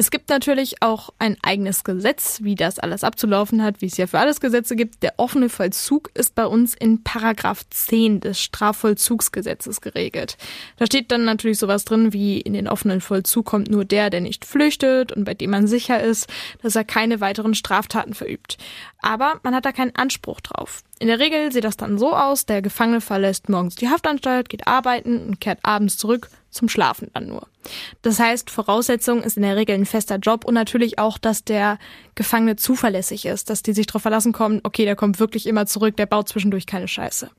Es gibt natürlich auch ein eigenes Gesetz, wie das alles abzulaufen hat, wie es ja für alles Gesetze gibt. Der offene Vollzug ist bei uns in Paragraph 10 des Strafvollzugsgesetzes geregelt. Da steht dann natürlich sowas drin wie in den offenen Vollzug kommt nur der, der nicht flüchtet und bei dem man sicher ist, dass er keine weiteren Straftaten verübt. Aber man hat da keinen Anspruch drauf. In der Regel sieht das dann so aus, der Gefangene verlässt morgens die Haftanstalt, geht arbeiten und kehrt abends zurück zum Schlafen dann nur. Das heißt, Voraussetzung ist in der Regel ein fester Job und natürlich auch, dass der Gefangene zuverlässig ist, dass die sich darauf verlassen kommen, okay, der kommt wirklich immer zurück, der baut zwischendurch keine Scheiße.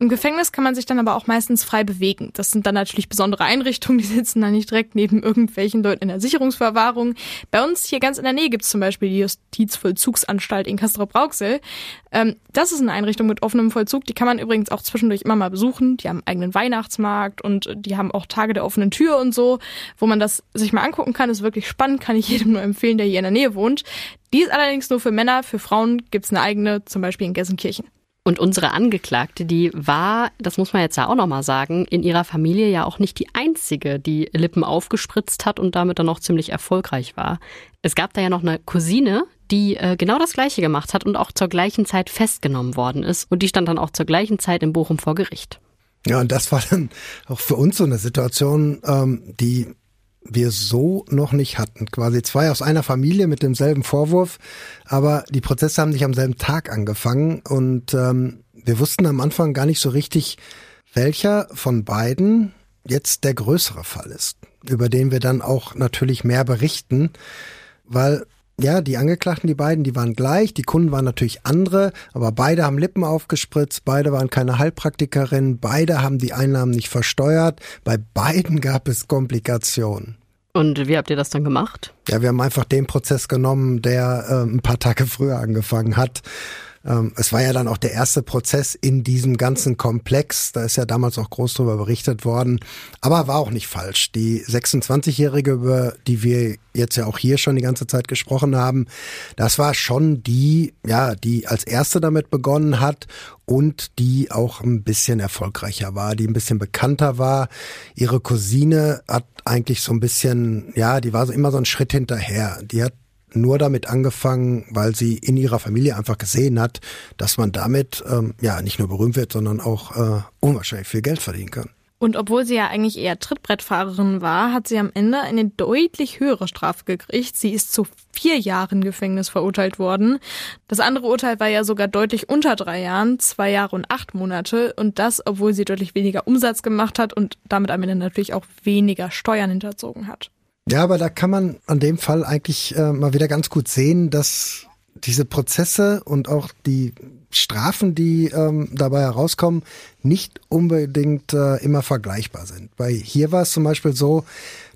Im Gefängnis kann man sich dann aber auch meistens frei bewegen. Das sind dann natürlich besondere Einrichtungen, [laughs] die sitzen dann nicht direkt neben irgendwelchen Leuten in der Sicherungsverwahrung. Bei uns hier ganz in der Nähe gibt es zum Beispiel die Justizvollzugsanstalt in Castrop-Rauxel. Ähm, das ist eine Einrichtung mit offenem Vollzug, die kann man übrigens auch zwischendurch immer mal besuchen. Die haben einen eigenen Weihnachtsmarkt und die haben auch Tage der offenen Tür und so, wo man das sich mal angucken kann. Ist wirklich spannend, kann ich jedem nur empfehlen, der hier in der Nähe wohnt. Die ist allerdings nur für Männer, für Frauen gibt's eine eigene, zum Beispiel in Gelsenkirchen. Und unsere Angeklagte, die war, das muss man jetzt ja auch nochmal sagen, in ihrer Familie ja auch nicht die einzige, die Lippen aufgespritzt hat und damit dann auch ziemlich erfolgreich war. Es gab da ja noch eine Cousine, die äh, genau das Gleiche gemacht hat und auch zur gleichen Zeit festgenommen worden ist. Und die stand dann auch zur gleichen Zeit in Bochum vor Gericht. Ja, und das war dann auch für uns so eine Situation, ähm, die wir so noch nicht hatten. Quasi zwei aus einer Familie mit demselben Vorwurf, aber die Prozesse haben nicht am selben Tag angefangen und ähm, wir wussten am Anfang gar nicht so richtig, welcher von beiden jetzt der größere Fall ist, über den wir dann auch natürlich mehr berichten, weil ja, die Angeklagten, die beiden, die waren gleich, die Kunden waren natürlich andere, aber beide haben Lippen aufgespritzt, beide waren keine Heilpraktikerinnen, beide haben die Einnahmen nicht versteuert, bei beiden gab es Komplikationen. Und wie habt ihr das dann gemacht? Ja, wir haben einfach den Prozess genommen, der äh, ein paar Tage früher angefangen hat. Ähm, es war ja dann auch der erste Prozess in diesem ganzen Komplex. Da ist ja damals auch groß drüber berichtet worden. Aber war auch nicht falsch. Die 26-Jährige, über die wir jetzt ja auch hier schon die ganze Zeit gesprochen haben, das war schon die, ja, die als erste damit begonnen hat und die auch ein bisschen erfolgreicher war, die ein bisschen bekannter war. Ihre Cousine hat eigentlich so ein bisschen, ja, die war so immer so ein Schritt hinterher. Die hat nur damit angefangen, weil sie in ihrer Familie einfach gesehen hat, dass man damit ähm, ja nicht nur berühmt wird, sondern auch äh, unwahrscheinlich viel Geld verdienen kann. Und obwohl sie ja eigentlich eher Trittbrettfahrerin war, hat sie am Ende eine deutlich höhere Strafe gekriegt. Sie ist zu vier Jahren Gefängnis verurteilt worden. Das andere Urteil war ja sogar deutlich unter drei Jahren, zwei Jahre und acht Monate. Und das, obwohl sie deutlich weniger Umsatz gemacht hat und damit am Ende natürlich auch weniger Steuern hinterzogen hat. Ja, aber da kann man an dem Fall eigentlich äh, mal wieder ganz gut sehen, dass diese Prozesse und auch die Strafen, die ähm, dabei herauskommen, nicht unbedingt äh, immer vergleichbar sind. Weil hier war es zum Beispiel so,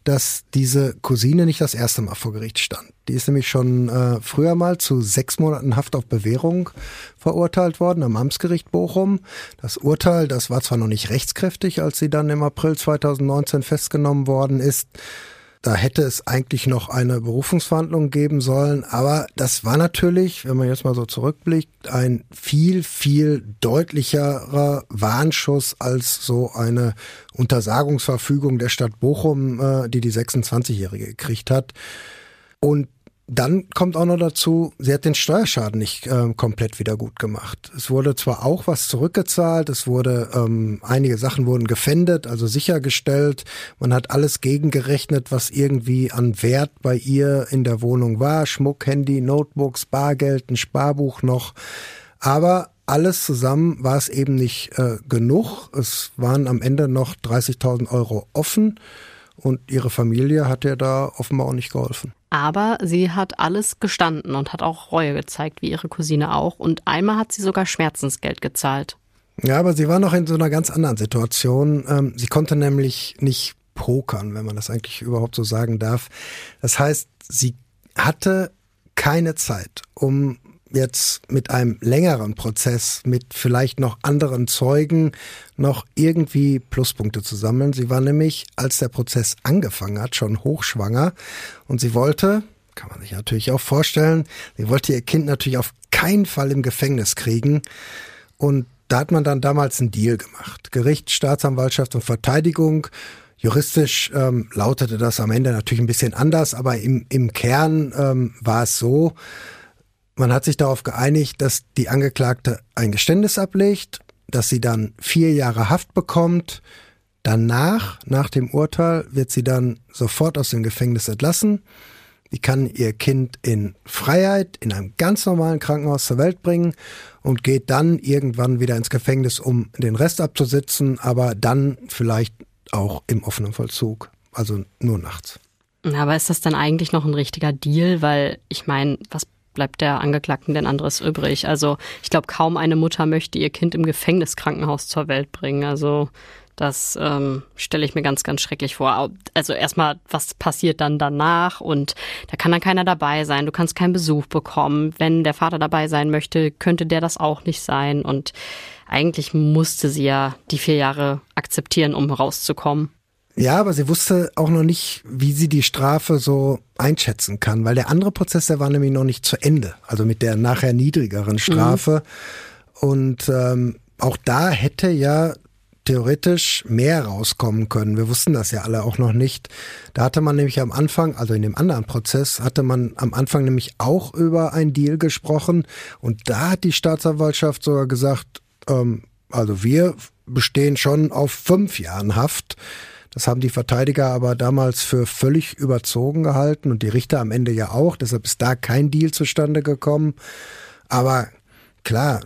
dass diese Cousine nicht das erste Mal vor Gericht stand. Die ist nämlich schon äh, früher mal zu sechs Monaten Haft auf Bewährung verurteilt worden am Amtsgericht Bochum. Das Urteil, das war zwar noch nicht rechtskräftig, als sie dann im April 2019 festgenommen worden ist, da hätte es eigentlich noch eine Berufungsverhandlung geben sollen, aber das war natürlich, wenn man jetzt mal so zurückblickt, ein viel, viel deutlicherer Warnschuss als so eine Untersagungsverfügung der Stadt Bochum, äh, die die 26-Jährige gekriegt hat. Und dann kommt auch noch dazu, sie hat den Steuerschaden nicht äh, komplett wieder gut gemacht. Es wurde zwar auch was zurückgezahlt, es wurde ähm, einige Sachen wurden gefändet, also sichergestellt. Man hat alles gegengerechnet, was irgendwie an Wert bei ihr in der Wohnung war: Schmuck, Handy, Notebooks, Bargeld, ein Sparbuch noch. Aber alles zusammen war es eben nicht äh, genug. Es waren am Ende noch 30.000 Euro offen und ihre Familie hat ihr da offenbar auch nicht geholfen. Aber sie hat alles gestanden und hat auch Reue gezeigt, wie ihre Cousine auch. Und einmal hat sie sogar Schmerzensgeld gezahlt. Ja, aber sie war noch in so einer ganz anderen Situation. Ähm, sie konnte nämlich nicht pokern, wenn man das eigentlich überhaupt so sagen darf. Das heißt, sie hatte keine Zeit, um jetzt mit einem längeren Prozess, mit vielleicht noch anderen Zeugen, noch irgendwie Pluspunkte zu sammeln. Sie war nämlich, als der Prozess angefangen hat, schon hochschwanger und sie wollte, kann man sich natürlich auch vorstellen, sie wollte ihr Kind natürlich auf keinen Fall im Gefängnis kriegen und da hat man dann damals einen Deal gemacht. Gericht, Staatsanwaltschaft und Verteidigung Juristisch ähm, lautete das am Ende natürlich ein bisschen anders, aber im, im Kern ähm, war es so, man hat sich darauf geeinigt, dass die Angeklagte ein Geständnis ablegt, dass sie dann vier Jahre Haft bekommt. Danach, nach dem Urteil, wird sie dann sofort aus dem Gefängnis entlassen. Die kann ihr Kind in Freiheit in einem ganz normalen Krankenhaus zur Welt bringen und geht dann irgendwann wieder ins Gefängnis, um den Rest abzusitzen, aber dann vielleicht auch im offenen Vollzug, also nur nachts. Aber ist das dann eigentlich noch ein richtiger Deal? Weil ich meine, was bleibt der Angeklagten denn anderes übrig? Also ich glaube, kaum eine Mutter möchte ihr Kind im Gefängniskrankenhaus zur Welt bringen. Also das ähm, stelle ich mir ganz, ganz schrecklich vor. Also erstmal, was passiert dann danach? Und da kann dann keiner dabei sein. Du kannst keinen Besuch bekommen. Wenn der Vater dabei sein möchte, könnte der das auch nicht sein. Und eigentlich musste sie ja die vier Jahre akzeptieren, um rauszukommen. Ja, aber sie wusste auch noch nicht, wie sie die Strafe so einschätzen kann, weil der andere Prozess, der war nämlich noch nicht zu Ende, also mit der nachher niedrigeren Strafe. Mhm. Und ähm, auch da hätte ja theoretisch mehr rauskommen können. Wir wussten das ja alle auch noch nicht. Da hatte man nämlich am Anfang, also in dem anderen Prozess, hatte man am Anfang nämlich auch über einen Deal gesprochen. Und da hat die Staatsanwaltschaft sogar gesagt, ähm, also wir bestehen schon auf fünf Jahren Haft. Das haben die Verteidiger aber damals für völlig überzogen gehalten und die Richter am Ende ja auch. Deshalb ist da kein Deal zustande gekommen. Aber klar,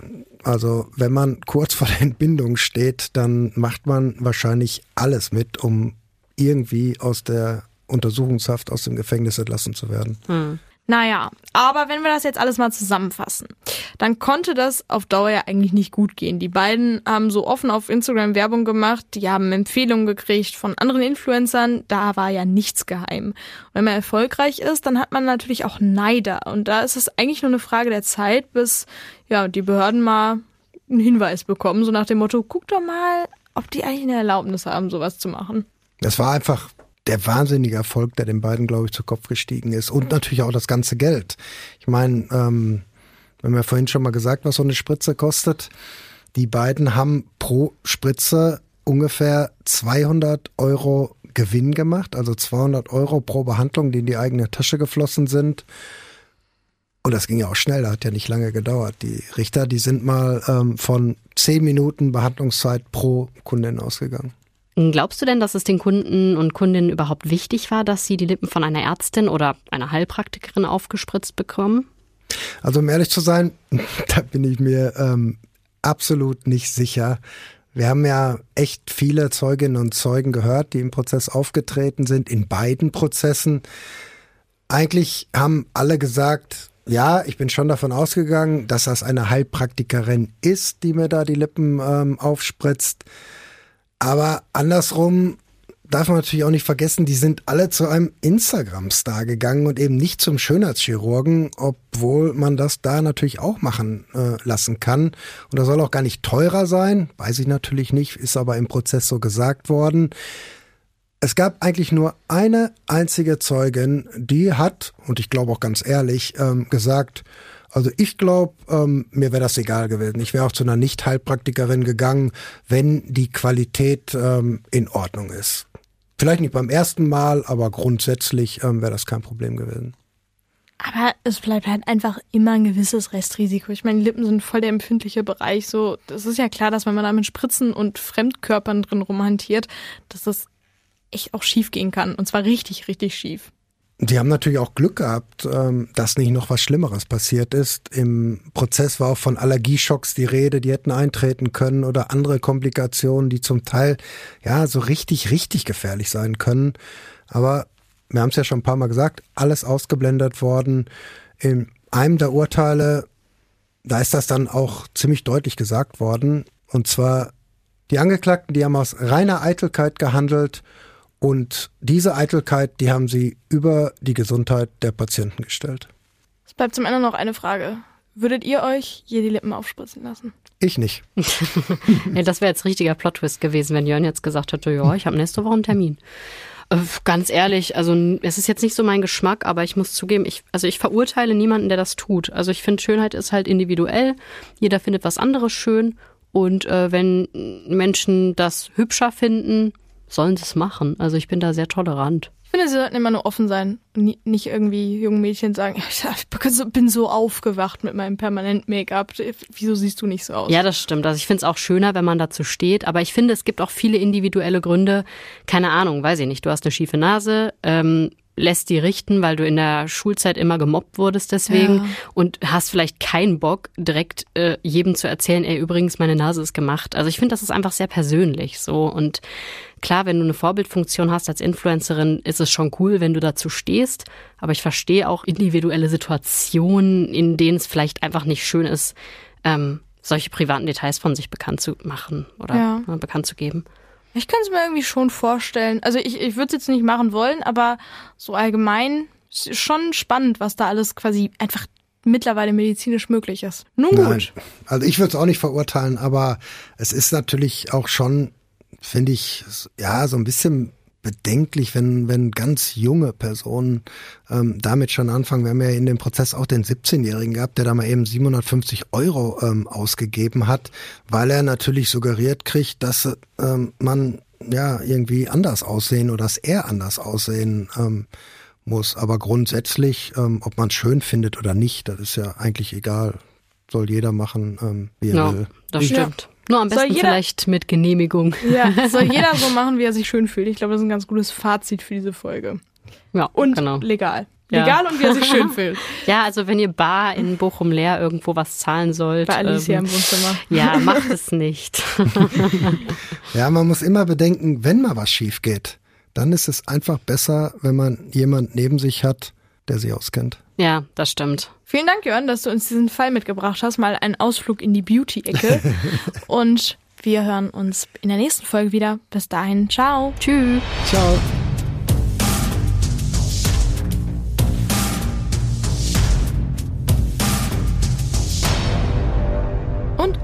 also wenn man kurz [laughs] vor der Entbindung steht, dann macht man wahrscheinlich alles mit, um irgendwie aus der Untersuchungshaft aus dem Gefängnis entlassen zu werden. Hm. Naja, aber wenn wir das jetzt alles mal zusammenfassen, dann konnte das auf Dauer ja eigentlich nicht gut gehen. Die beiden haben so offen auf Instagram Werbung gemacht, die haben Empfehlungen gekriegt von anderen Influencern, da war ja nichts geheim. Und wenn man erfolgreich ist, dann hat man natürlich auch Neider. Und da ist es eigentlich nur eine Frage der Zeit, bis ja die Behörden mal einen Hinweis bekommen, so nach dem Motto, guck doch mal, ob die eigentlich eine Erlaubnis haben, sowas zu machen. Das war einfach der wahnsinnige Erfolg, der den beiden, glaube ich, zu Kopf gestiegen ist. Und natürlich auch das ganze Geld. Ich meine, ähm, wir haben ja vorhin schon mal gesagt, was so eine Spritze kostet. Die beiden haben pro Spritze ungefähr 200 Euro Gewinn gemacht, also 200 Euro pro Behandlung, die in die eigene Tasche geflossen sind. Und das ging ja auch schnell, das hat ja nicht lange gedauert. Die Richter, die sind mal ähm, von 10 Minuten Behandlungszeit pro Kundin ausgegangen. Glaubst du denn, dass es den Kunden und Kundinnen überhaupt wichtig war, dass sie die Lippen von einer Ärztin oder einer Heilpraktikerin aufgespritzt bekommen? Also um ehrlich zu sein, [laughs] da bin ich mir ähm, absolut nicht sicher. Wir haben ja echt viele Zeuginnen und Zeugen gehört, die im Prozess aufgetreten sind, in beiden Prozessen. Eigentlich haben alle gesagt, ja, ich bin schon davon ausgegangen, dass das eine Heilpraktikerin ist, die mir da die Lippen ähm, aufspritzt. Aber andersrum darf man natürlich auch nicht vergessen, die sind alle zu einem Instagram-Star gegangen und eben nicht zum Schönheitschirurgen, obwohl man das da natürlich auch machen äh, lassen kann. Und das soll auch gar nicht teurer sein, weiß ich natürlich nicht, ist aber im Prozess so gesagt worden. Es gab eigentlich nur eine einzige Zeugin, die hat, und ich glaube auch ganz ehrlich, ähm, gesagt, also ich glaube, ähm, mir wäre das egal gewesen. Ich wäre auch zu einer Nicht-Heilpraktikerin gegangen, wenn die Qualität ähm, in Ordnung ist. Vielleicht nicht beim ersten Mal, aber grundsätzlich ähm, wäre das kein Problem gewesen. Aber es bleibt halt einfach immer ein gewisses Restrisiko. Ich meine, Lippen sind voll der empfindliche Bereich. So, das ist ja klar, dass wenn man da mit Spritzen und Fremdkörpern drin rumhantiert, dass das echt auch schief gehen kann. Und zwar richtig, richtig schief. Die haben natürlich auch Glück gehabt, ähm, dass nicht noch was Schlimmeres passiert ist. Im Prozess war auch von Allergieschocks die Rede, die hätten eintreten können oder andere Komplikationen, die zum Teil ja so richtig, richtig gefährlich sein können. Aber wir haben es ja schon ein paar Mal gesagt, alles ausgeblendet worden. In einem der Urteile, da ist das dann auch ziemlich deutlich gesagt worden. Und zwar, die Angeklagten, die haben aus reiner Eitelkeit gehandelt und diese Eitelkeit, die haben sie über die Gesundheit der Patienten gestellt. Es bleibt zum Ende noch eine Frage. Würdet ihr euch je die Lippen aufspritzen lassen? Ich nicht. [laughs] ja, das wäre jetzt richtiger Plot-Twist gewesen, wenn Jörn jetzt gesagt hätte, ja, ich habe nächste Woche einen Termin. Äh, ganz ehrlich, also es ist jetzt nicht so mein Geschmack, aber ich muss zugeben, ich, also ich verurteile niemanden, der das tut. Also ich finde, Schönheit ist halt individuell. Jeder findet was anderes schön. Und äh, wenn Menschen das hübscher finden, sollen sie es machen. Also ich bin da sehr tolerant. Ich finde, sie sollten immer nur offen sein. Nicht irgendwie jungen Mädchen sagen, [laughs] ich bin so aufgewacht mit meinem permanent Make-up. Wieso siehst du nicht so aus? Ja, das stimmt. Also ich finde es auch schöner, wenn man dazu steht. Aber ich finde, es gibt auch viele individuelle Gründe. Keine Ahnung, weiß ich nicht. Du hast eine schiefe Nase. Ähm, lässt die richten, weil du in der Schulzeit immer gemobbt wurdest deswegen ja. und hast vielleicht keinen Bock, direkt äh, jedem zu erzählen, ey, übrigens, meine Nase ist gemacht. Also ich finde, das ist einfach sehr persönlich so. Und klar, wenn du eine Vorbildfunktion hast als Influencerin, ist es schon cool, wenn du dazu stehst. Aber ich verstehe auch individuelle Situationen, in denen es vielleicht einfach nicht schön ist, ähm, solche privaten Details von sich bekannt zu machen oder ja. äh, bekannt zu geben. Ich kann es mir irgendwie schon vorstellen. Also ich, ich würde es jetzt nicht machen wollen, aber so allgemein ist schon spannend, was da alles quasi einfach mittlerweile medizinisch möglich ist. Nun gut. Nein. Also ich würde es auch nicht verurteilen, aber es ist natürlich auch schon, finde ich, ja, so ein bisschen bedenklich, wenn, wenn ganz junge Personen ähm, damit schon anfangen. Wir haben ja in dem Prozess auch den 17-Jährigen gehabt, der da mal eben 750 Euro ähm, ausgegeben hat, weil er natürlich suggeriert kriegt, dass ähm, man ja irgendwie anders aussehen oder dass er anders aussehen ähm, muss. Aber grundsätzlich, ähm, ob man es schön findet oder nicht, das ist ja eigentlich egal. Soll jeder machen, ähm, wie er ja, will. Das stimmt. Nur am besten jeder, vielleicht mit Genehmigung. Ja, [laughs] soll jeder so machen, wie er sich schön fühlt. Ich glaube, das ist ein ganz gutes Fazit für diese Folge. Ja, und genau. legal. Legal ja. und wie er sich schön [laughs] fühlt. Ja, also wenn ihr bar in Bochum leer irgendwo was zahlen sollt. Bei Alicia ähm, im Wohnzimmer. Ja, [laughs] macht es nicht. ja, man muss immer bedenken, wenn mal was schief geht, dann ist es einfach besser, wenn man jemand neben sich hat, der sie auskennt. Ja, das stimmt. Vielen Dank, Jörn, dass du uns diesen Fall mitgebracht hast. Mal einen Ausflug in die Beauty-Ecke. [laughs] Und wir hören uns in der nächsten Folge wieder. Bis dahin, ciao. Tschüss. Ciao.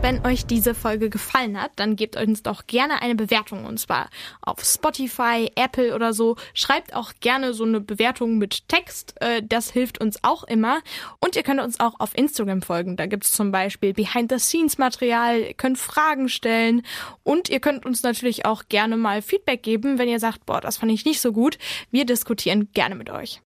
Wenn euch diese Folge gefallen hat, dann gebt uns doch gerne eine Bewertung und zwar auf Spotify, Apple oder so. Schreibt auch gerne so eine Bewertung mit Text, äh, das hilft uns auch immer. Und ihr könnt uns auch auf Instagram folgen. Da gibt's zum Beispiel Behind-the-Scenes-Material, ihr könnt Fragen stellen und ihr könnt uns natürlich auch gerne mal Feedback geben, wenn ihr sagt, boah, das fand ich nicht so gut. Wir diskutieren gerne mit euch.